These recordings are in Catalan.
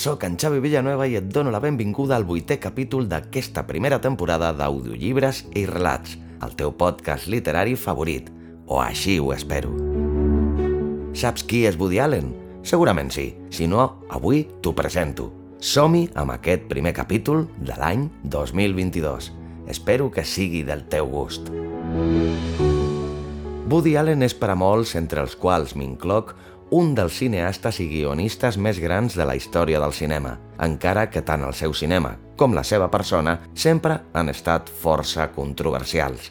sóc en Xavi Villanueva i et dono la benvinguda al vuitè capítol d'aquesta primera temporada d'Audiollibres i Relats, el teu podcast literari favorit, o així ho espero. Saps qui és Woody Allen? Segurament sí, si no, avui t'ho presento. Som-hi amb aquest primer capítol de l'any 2022. Espero que sigui del teu gust. Woody Allen és per a molts, entre els quals m'incloc, un dels cineastes i guionistes més grans de la història del cinema, encara que tant el seu cinema com la seva persona sempre han estat força controversials.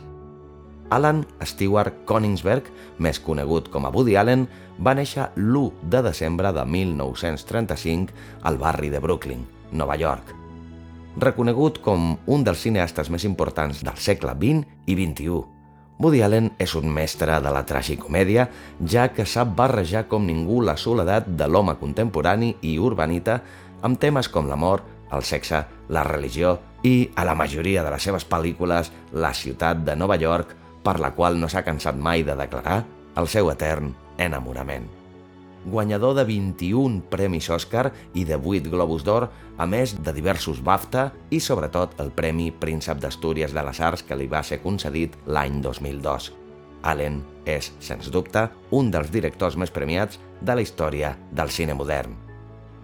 Alan Stewart Koningsberg, més conegut com a Woody Allen, va néixer l'1 de desembre de 1935 al barri de Brooklyn, Nova York. Reconegut com un dels cineastes més importants del segle XX i XXI, Woody Allen és un mestre de la tragicomèdia, ja que sap barrejar com ningú la soledat de l'home contemporani i urbanita amb temes com l'amor, el sexe, la religió i, a la majoria de les seves pel·lícules, la ciutat de Nova York, per la qual no s'ha cansat mai de declarar el seu etern enamorament guanyador de 21 premis Oscar i de 8 Globus d'Or, a més de diversos BAFTA i, sobretot, el Premi Príncep d'Astúries de les Arts que li va ser concedit l'any 2002. Allen és, sens dubte, un dels directors més premiats de la història del cine modern.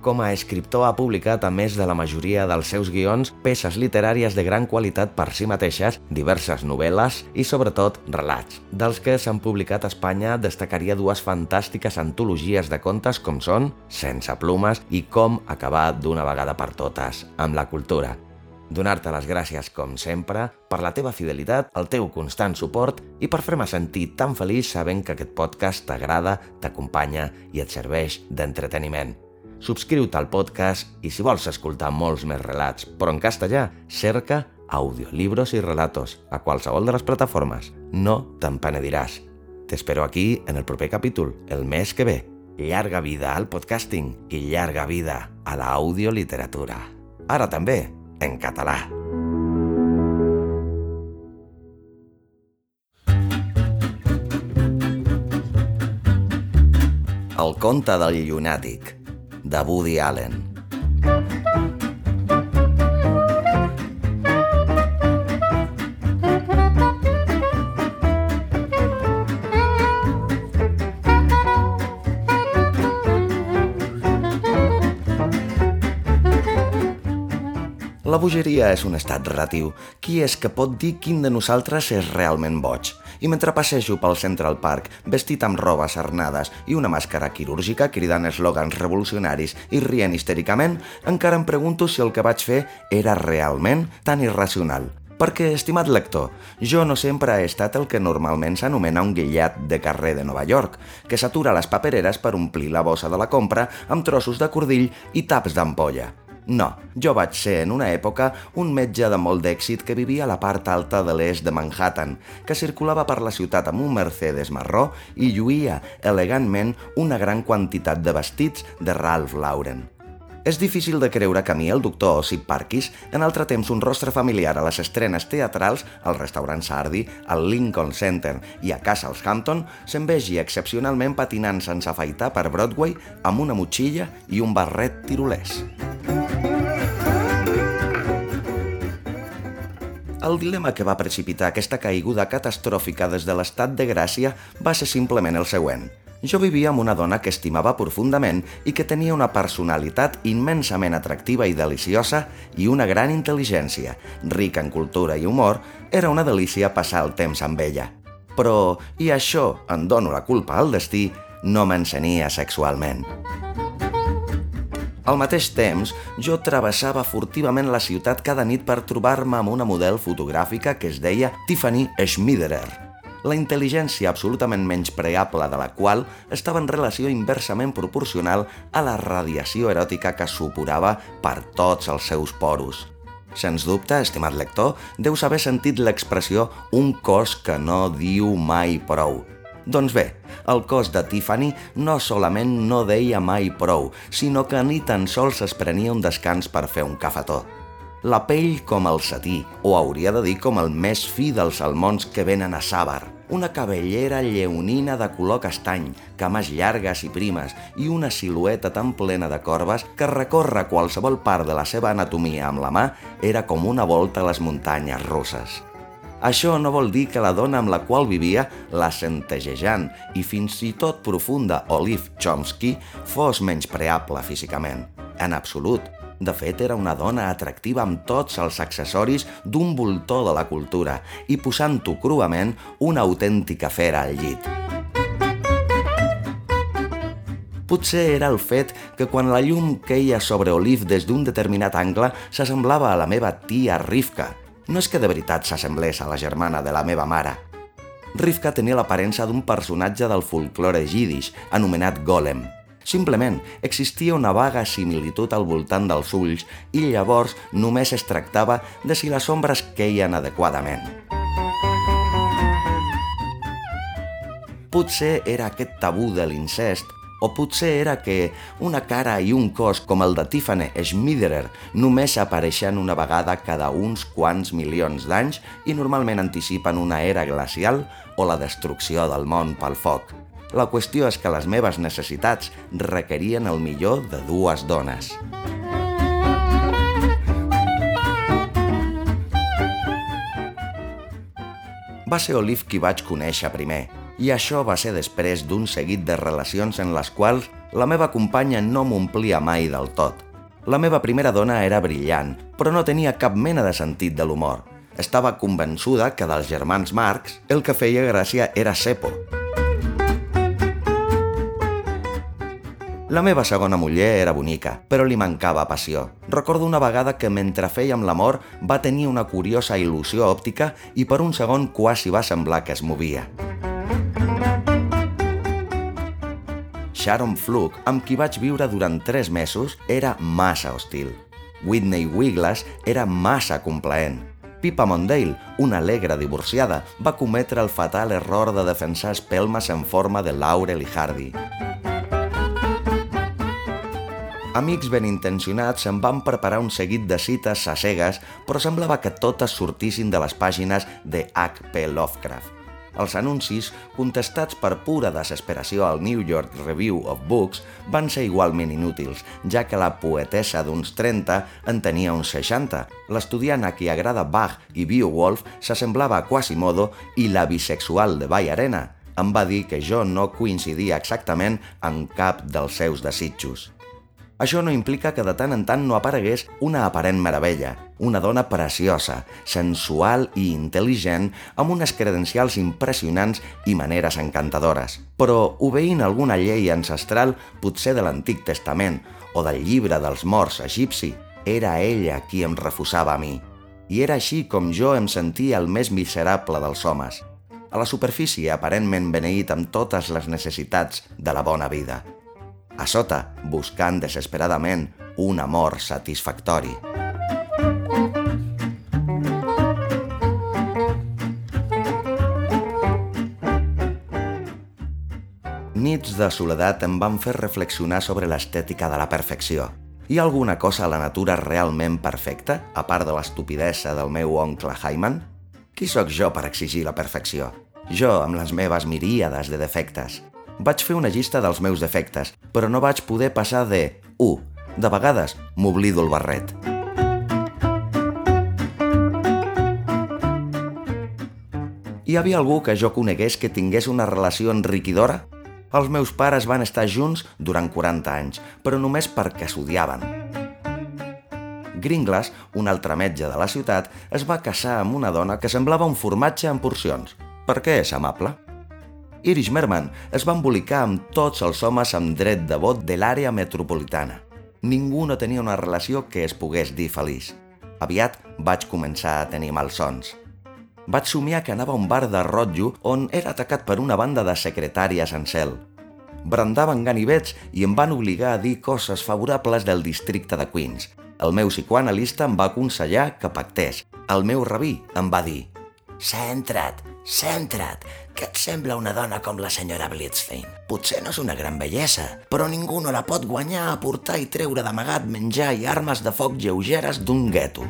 Com a escriptor ha publicat, a més de la majoria dels seus guions, peces literàries de gran qualitat per si mateixes, diverses novel·les i, sobretot, relats. Dels que s'han publicat a Espanya destacaria dues fantàstiques antologies de contes com són Sense plumes i Com acabar d'una vegada per totes amb la cultura. Donar-te les gràcies, com sempre, per la teva fidelitat, el teu constant suport i per fer-me sentir tan feliç sabent que aquest podcast t'agrada, t'acompanya i et serveix d'entreteniment subscriu-te al podcast i si vols escoltar molts més relats, però en castellà, cerca audiolibros i relatos a qualsevol de les plataformes. No te'n penediràs. T'espero aquí en el proper capítol, el mes que ve. Llarga vida al podcasting i llarga vida a l'audioliteratura. Ara també, en català. El conte del llunàtic de Woody Allen. La bogeria és un estat relatiu. Qui és que pot dir quin de nosaltres és realment boig? I mentre passejo pel Central Park, vestit amb robes arnades i una màscara quirúrgica cridant eslògans revolucionaris i rient histèricament, encara em pregunto si el que vaig fer era realment tan irracional. Perquè, estimat lector, jo no sempre he estat el que normalment s'anomena un guillat de carrer de Nova York, que s'atura les papereres per omplir la bossa de la compra amb trossos de cordill i taps d'ampolla. No, jo vaig ser en una època un metge de molt d'èxit que vivia a la part alta de l'est de Manhattan, que circulava per la ciutat amb un Mercedes marró i lluïa elegantment una gran quantitat de vestits de Ralph Lauren. És difícil de creure que a mi, el doctor Ossip Parkis, en altre temps un rostre familiar a les estrenes teatrals, al restaurant Sardi, al Lincoln Center i a Casa Hampton, se'n vegi excepcionalment patinant sense afaitar per Broadway amb una motxilla i un barret tirolès. El dilema que va precipitar aquesta caiguda catastròfica des de l'estat de Gràcia va ser simplement el següent. Jo vivia amb una dona que estimava profundament i que tenia una personalitat immensament atractiva i deliciosa i una gran intel·ligència. Rica en cultura i humor, era una delícia passar el temps amb ella. Però, i això en dono la culpa al destí, no m'encenia sexualment. Al mateix temps, jo travessava furtivament la ciutat cada nit per trobar-me amb una model fotogràfica que es deia Tiffany Schmiderer. La intel·ligència absolutament menyspreable de la qual estava en relació inversament proporcional a la radiació eròtica que suporava per tots els seus poros. Sens dubte, estimat lector, deus haver sentit l'expressió un cos que no diu mai prou. Doncs bé, el cos de Tiffany no solament no deia mai prou, sinó que ni tan sols es prenia un descans per fer un cafetó. La pell com el satí, o hauria de dir com el més fi dels salmons que venen a Sàbar, una cabellera lleonina de color castany, cames llargues i primes i una silueta tan plena de corbes que recorre qualsevol part de la seva anatomia amb la mà era com una volta a les muntanyes russes. Això no vol dir que la dona amb la qual vivia, la centegejant i fins i tot profunda Olive Chomsky, fos menyspreable físicament. En absolut. De fet, era una dona atractiva amb tots els accessoris d'un voltor de la cultura i posant-ho cruament una autèntica fera al llit. Potser era el fet que quan la llum queia sobre Olive des d'un determinat angle s'assemblava a la meva tia Rivka. No és que de veritat s'assemblés a la germana de la meva mare. Rivka tenia l'aparença d'un personatge del folklore jiddisch, anomenat Golem, Simplement, existia una vaga similitud al voltant dels ulls i llavors només es tractava de si les ombres queien adequadament. Potser era aquest tabú de l'incest o potser era que una cara i un cos com el de Tiffany Schmiderer només apareixen una vegada cada uns quants milions d'anys i normalment anticipen una era glacial o la destrucció del món pel foc. La qüestió és que les meves necessitats requerien el millor de dues dones. Va ser Olive qui vaig conèixer primer, i això va ser després d'un seguit de relacions en les quals la meva companya no m'omplia mai del tot. La meva primera dona era brillant, però no tenia cap mena de sentit de l'humor. Estava convençuda que dels germans Marx el que feia gràcia era Sepo, La meva segona muller era bonica, però li mancava passió. Recordo una vegada que mentre fèiem l'amor va tenir una curiosa il·lusió òptica i per un segon quasi va semblar que es movia. Sharon Fluke, amb qui vaig viure durant tres mesos, era massa hostil. Whitney Wiglas era massa complaent. Pippa Mondale, una alegre divorciada, va cometre el fatal error de defensar espelmes en forma de Laurel i Hardy. Amics ben intencionats em van preparar un seguit de cites a cegues, però semblava que totes sortissin de les pàgines de H.P. Lovecraft. Els anuncis, contestats per pura desesperació al New York Review of Books, van ser igualment inútils, ja que la poetessa d'uns 30 en tenia uns 60. L'estudiant a qui agrada Bach i Beowulf s'assemblava a Quasimodo i la bisexual de Bay Arena em va dir que jo no coincidia exactament amb cap dels seus desitjos. Això no implica que de tant en tant no aparegués una aparent meravella, una dona preciosa, sensual i intel·ligent, amb unes credencials impressionants i maneres encantadores. Però, obeint alguna llei ancestral, potser de l'Antic Testament o del llibre dels morts egipci, era ella qui em refusava a mi. I era així com jo em sentia el més miserable dels homes. A la superfície, aparentment beneït amb totes les necessitats de la bona vida a sota buscant desesperadament un amor satisfactori. Nits de soledat em van fer reflexionar sobre l'estètica de la perfecció. Hi ha alguna cosa a la natura realment perfecta, a part de l'estupidesa del meu oncle Hyman? Qui sóc jo per exigir la perfecció? Jo, amb les meves miríades de defectes. Vaig fer una llista dels meus defectes, però no vaig poder passar de 1. De vegades m'oblido el barret. Hi havia algú que jo conegués que tingués una relació enriquidora? Els meus pares van estar junts durant 40 anys, però només perquè s'odiaven. Gringlas, un altre metge de la ciutat, es va casar amb una dona que semblava un formatge en porcions. Per què és amable? Irish Merman es va embolicar amb tots els homes amb dret de vot de l'àrea metropolitana. Ningú no tenia una relació que es pogués dir feliç. Aviat vaig començar a tenir malsons. vaig somiar que anava a un bar de rotllo on era atacat per una banda de secretàries en cel. Brandaven ganivets i em van obligar a dir coses favorables del districte de Queens. El meu psicoanalista em va aconsellar que pactés. El meu rabí em va dir «Centra't, centra't, que et sembla una dona com la senyora Blitzstein. Potser no és una gran bellesa, però ningú no la pot guanyar a portar i treure d'amagat menjar i armes de foc lleugeres d'un gueto».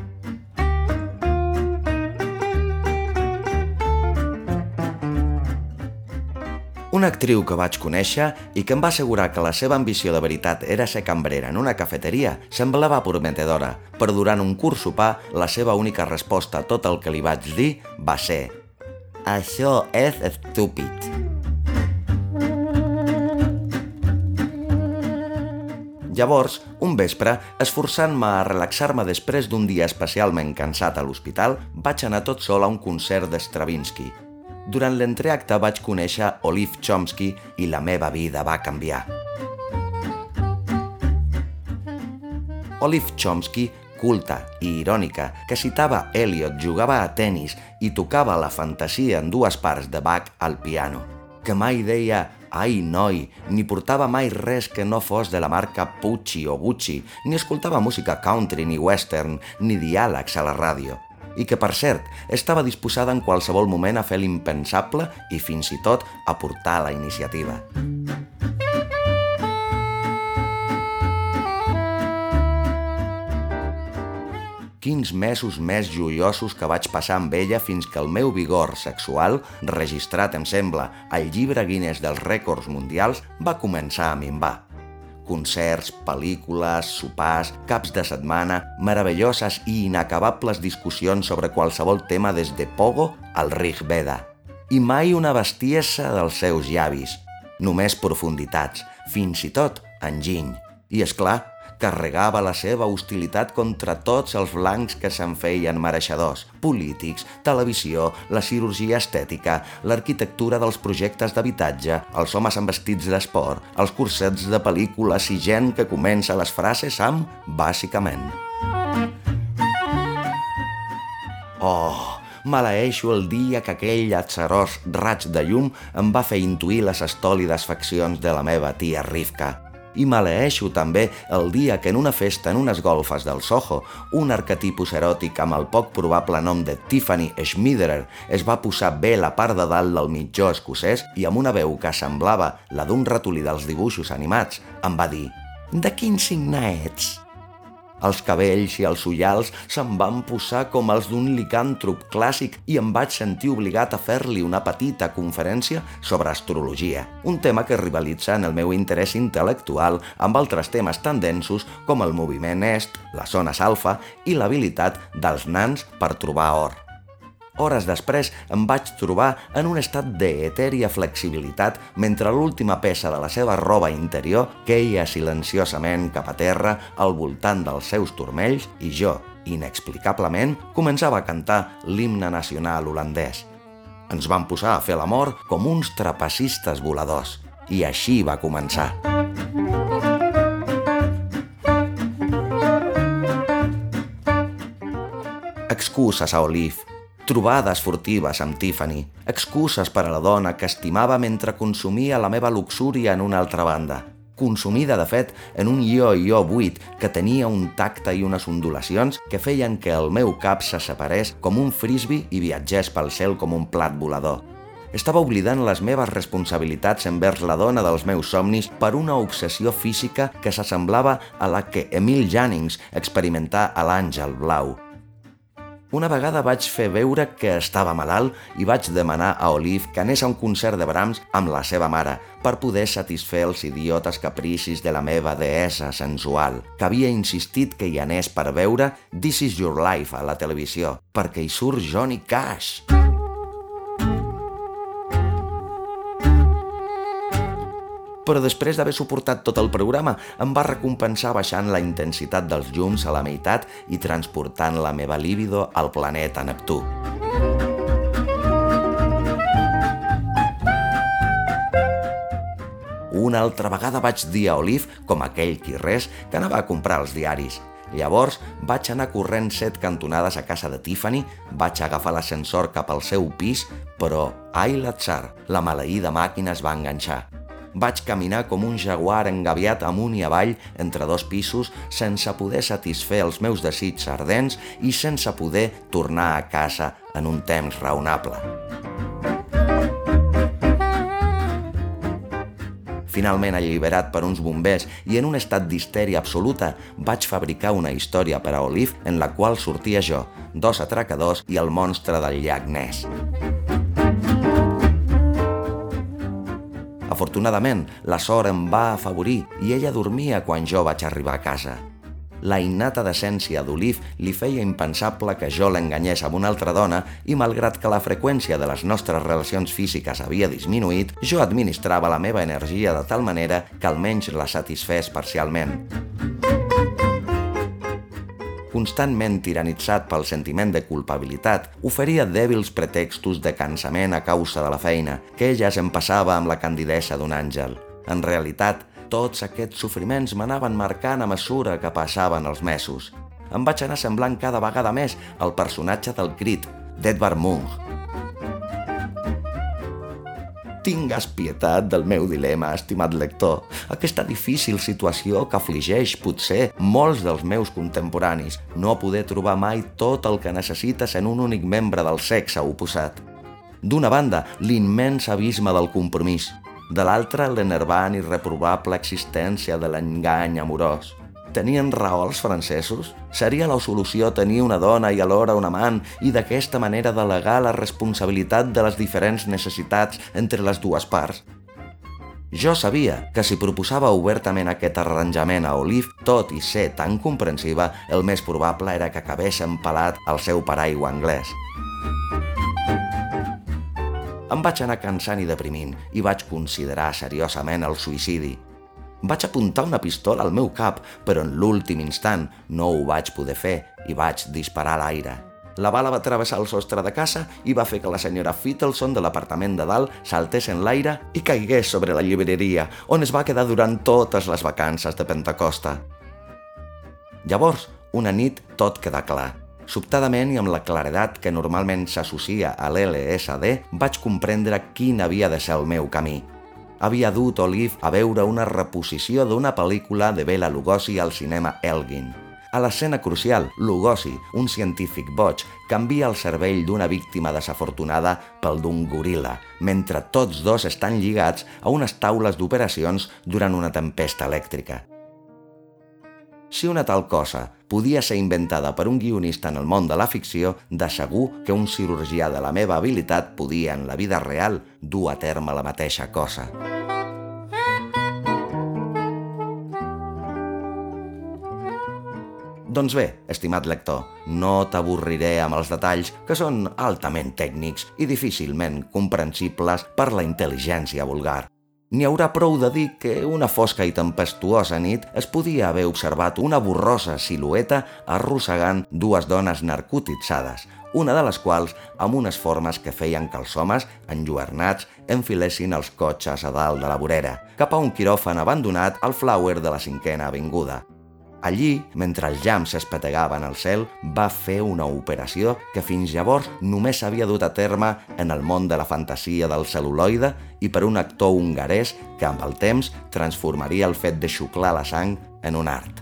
Una actriu que vaig conèixer i que em va assegurar que la seva ambició de veritat era ser cambrera en una cafeteria semblava prometedora, però durant un curt sopar la seva única resposta a tot el que li vaig dir va ser «Això és estúpid». Llavors, un vespre, esforçant-me a relaxar-me després d'un dia especialment cansat a l'hospital, vaig anar tot sol a un concert de Stravinsky, durant l'entreacte vaig conèixer Olive Chomsky i la meva vida va canviar. Olive Chomsky, culta i irònica, que citava Eliot, jugava a tennis i tocava la fantasia en dues parts de Bach al piano, que mai deia «ai, noi», ni portava mai res que no fos de la marca Pucci o Gucci, ni escoltava música country ni western, ni diàlegs a la ràdio i que, per cert, estava disposada en qualsevol moment a fer l'impensable i fins i tot a portar la iniciativa. Quins mesos més joiosos que vaig passar amb ella fins que el meu vigor sexual, registrat, em sembla, al llibre Guinness dels rècords mundials, va començar a minvar concerts, pel·lícules, sopars, caps de setmana, meravelloses i inacabables discussions sobre qualsevol tema des de Pogo al Rig Veda. I mai una bestiesa dels seus llavis, només profunditats, fins i tot enginy. I, és clar, carregava la seva hostilitat contra tots els blancs que se'n feien mereixedors, polítics, televisió, la cirurgia estètica, l'arquitectura dels projectes d'habitatge, els homes amb vestits d'esport, els cursets de pel·lícules i gent que comença les frases amb «bàsicament». Oh, maleeixo el dia que aquell atzarós raig de llum em va fer intuir les estòlides faccions de la meva tia Rivka i maleeixo també el dia que en una festa en unes golfes del Soho, un arquetipus eròtic amb el poc probable nom de Tiffany Schmiderer es va posar bé la part de dalt del mitjó escocès i amb una veu que semblava la d'un ratolí dels dibuixos animats, em va dir «De quin signe ets?» Els cabells i els ullals se'm van posar com els d'un licàntrop clàssic i em vaig sentir obligat a fer-li una petita conferència sobre astrologia, un tema que rivalitza en el meu interès intel·lectual amb altres temes tan densos com el moviment est, les zones alfa i l'habilitat dels nans per trobar or. Hores després em vaig trobar en un estat d'etèria flexibilitat mentre l'última peça de la seva roba interior queia silenciosament cap a terra al voltant dels seus turmells i jo, inexplicablement, començava a cantar l'himne nacional holandès. Ens vam posar a fer l'amor com uns trapecistes voladors. I així va començar. Excuses a Olive, trobades furtives amb Tiffany, excuses per a la dona que estimava mentre consumia la meva luxúria en una altra banda. Consumida, de fet, en un jo-jo buit que tenia un tacte i unes ondulacions que feien que el meu cap se separés com un frisbee i viatgés pel cel com un plat volador. Estava oblidant les meves responsabilitats envers la dona dels meus somnis per una obsessió física que s'assemblava a la que Emil Jannings experimentà a l'Àngel Blau. Una vegada vaig fer veure que estava malalt i vaig demanar a Olive que anés a un concert de Brahms amb la seva mare per poder satisfer els idiotes capricis de la meva deessa sensual, que havia insistit que hi anés per veure This is your life a la televisió, perquè hi surt Johnny Cash. Però després d'haver suportat tot el programa em va recompensar baixant la intensitat dels llums a la meitat i transportant la meva líbido al planeta Neptú. Una altra vegada vaig dir a Olive, com aquell qui res, que anava a comprar els diaris. Llavors vaig anar corrent set cantonades a casa de Tiffany, vaig agafar l'ascensor cap al seu pis, però, ai l'atzar, la maleïda màquina es va enganxar. Vaig caminar com un jaguar engaviat amunt i avall entre dos pisos sense poder satisfer els meus desits ardents i sense poder tornar a casa en un temps raonable. Finalment alliberat per uns bombers i en un estat d'histèria absoluta, vaig fabricar una història per a Olive en la qual sortia jo, dos atracadors i el monstre del llac Ness. Afortunadament, la sort em va afavorir i ella dormia quan jo vaig arribar a casa. La innata decència d'Olive li feia impensable que jo l'enganyés amb una altra dona i malgrat que la freqüència de les nostres relacions físiques havia disminuït, jo administrava la meva energia de tal manera que almenys la satisfés parcialment constantment tiranitzat pel sentiment de culpabilitat, oferia dèbils pretextos de cansament a causa de la feina, que ella se'n passava amb la candidesa d'un àngel. En realitat, tots aquests sofriments m'anaven marcant a mesura que passaven els mesos. Em vaig anar semblant cada vegada més al personatge del crit, d'Edvard Munch, Tingues pietat del meu dilema, estimat lector. Aquesta difícil situació que afligeix, potser, molts dels meus contemporanis. No poder trobar mai tot el que necessites en un únic membre del sexe oposat. D'una banda, l'immens abisme del compromís. De l'altra, l'enervant i reprovable existència de l'engany amorós. Tenien raó els francesos? Seria la solució tenir una dona i alhora un amant i d'aquesta manera delegar la responsabilitat de les diferents necessitats entre les dues parts? Jo sabia que si proposava obertament aquest arranjament a Olive, tot i ser tan comprensiva, el més probable era que acabés empalat al seu paraigua anglès. Em vaig anar cansant i deprimint i vaig considerar seriosament el suïcidi. Vaig apuntar una pistola al meu cap, però en l'últim instant no ho vaig poder fer i vaig disparar a l'aire. La bala va travessar el sostre de casa i va fer que la senyora Fittleson de l'apartament de dalt saltés en l'aire i caigués sobre la llibreria, on es va quedar durant totes les vacances de Pentecosta. Llavors, una nit tot queda clar. Sobtadament i amb la claredat que normalment s'associa a l'LSD, vaig comprendre quin havia de ser el meu camí – havia dut Olive a veure una reposició d'una pel·lícula de Bela Lugosi al cinema Elgin. A l'escena crucial, Lugosi, un científic boig, canvia el cervell d'una víctima desafortunada pel d'un goril·la, mentre tots dos estan lligats a unes taules d'operacions durant una tempesta elèctrica. Si una tal cosa podia ser inventada per un guionista en el món de la ficció, de segur que un cirurgià de la meva habilitat podia, en la vida real, dur a terme la mateixa cosa. Doncs bé, estimat lector, no t'avorriré amb els detalls que són altament tècnics i difícilment comprensibles per la intel·ligència vulgar. N'hi haurà prou de dir que una fosca i tempestuosa nit es podia haver observat una borrosa silueta arrossegant dues dones narcotitzades, una de les quals amb unes formes que feien que els homes, enlluernats, enfilessin els cotxes a dalt de la vorera, cap a un quiròfan abandonat al Flower de la cinquena avinguda. Allí, mentre els llams espetegaven al cel, va fer una operació que fins llavors només s'havia dut a terme en el món de la fantasia del celuloide i per un actor hongarès que amb el temps transformaria el fet de xuclar la sang en un art.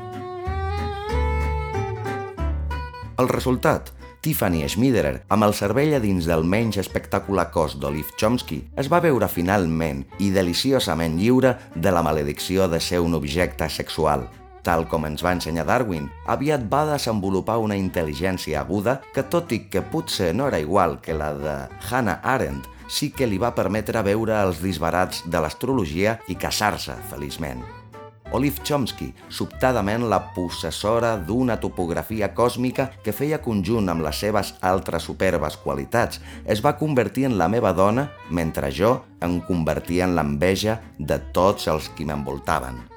El resultat, Tiffany Schmiderer, amb el cervell a dins del menys espectacular cos d'Olive Chomsky, es va veure finalment i deliciosament lliure de la maledicció de ser un objecte sexual, Tal com ens va ensenyar Darwin, aviat va desenvolupar una intel·ligència aguda que, tot i que potser no era igual que la de Hannah Arendt, sí que li va permetre veure els disbarats de l'astrologia i casar-se feliçment. Olive Chomsky, sobtadament la possessora d'una topografia còsmica que feia conjunt amb les seves altres superbes qualitats, es va convertir en la meva dona mentre jo em convertia en l'enveja de tots els qui m'envoltaven.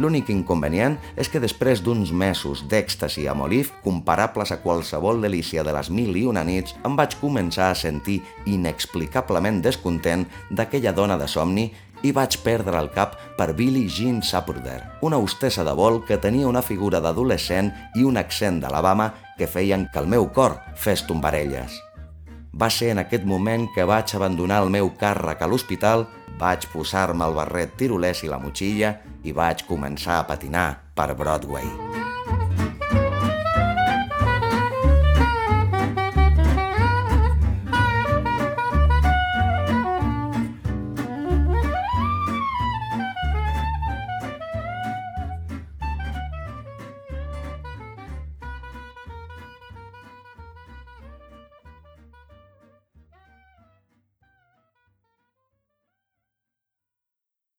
L'únic inconvenient és que després d'uns mesos d'èxtasi amb Olive, comparables a qualsevol delícia de les mil i una nits, em vaig començar a sentir inexplicablement descontent d'aquella dona de somni i vaig perdre el cap per Billie Jean Sapurder, una hostessa de vol que tenia una figura d'adolescent i un accent d'Alabama que feien que el meu cor fes tombarelles. Va ser en aquest moment que vaig abandonar el meu càrrec a l'hospital, vaig posar-me el barret tirolès i la motxilla i vaig començar a patinar per Broadway.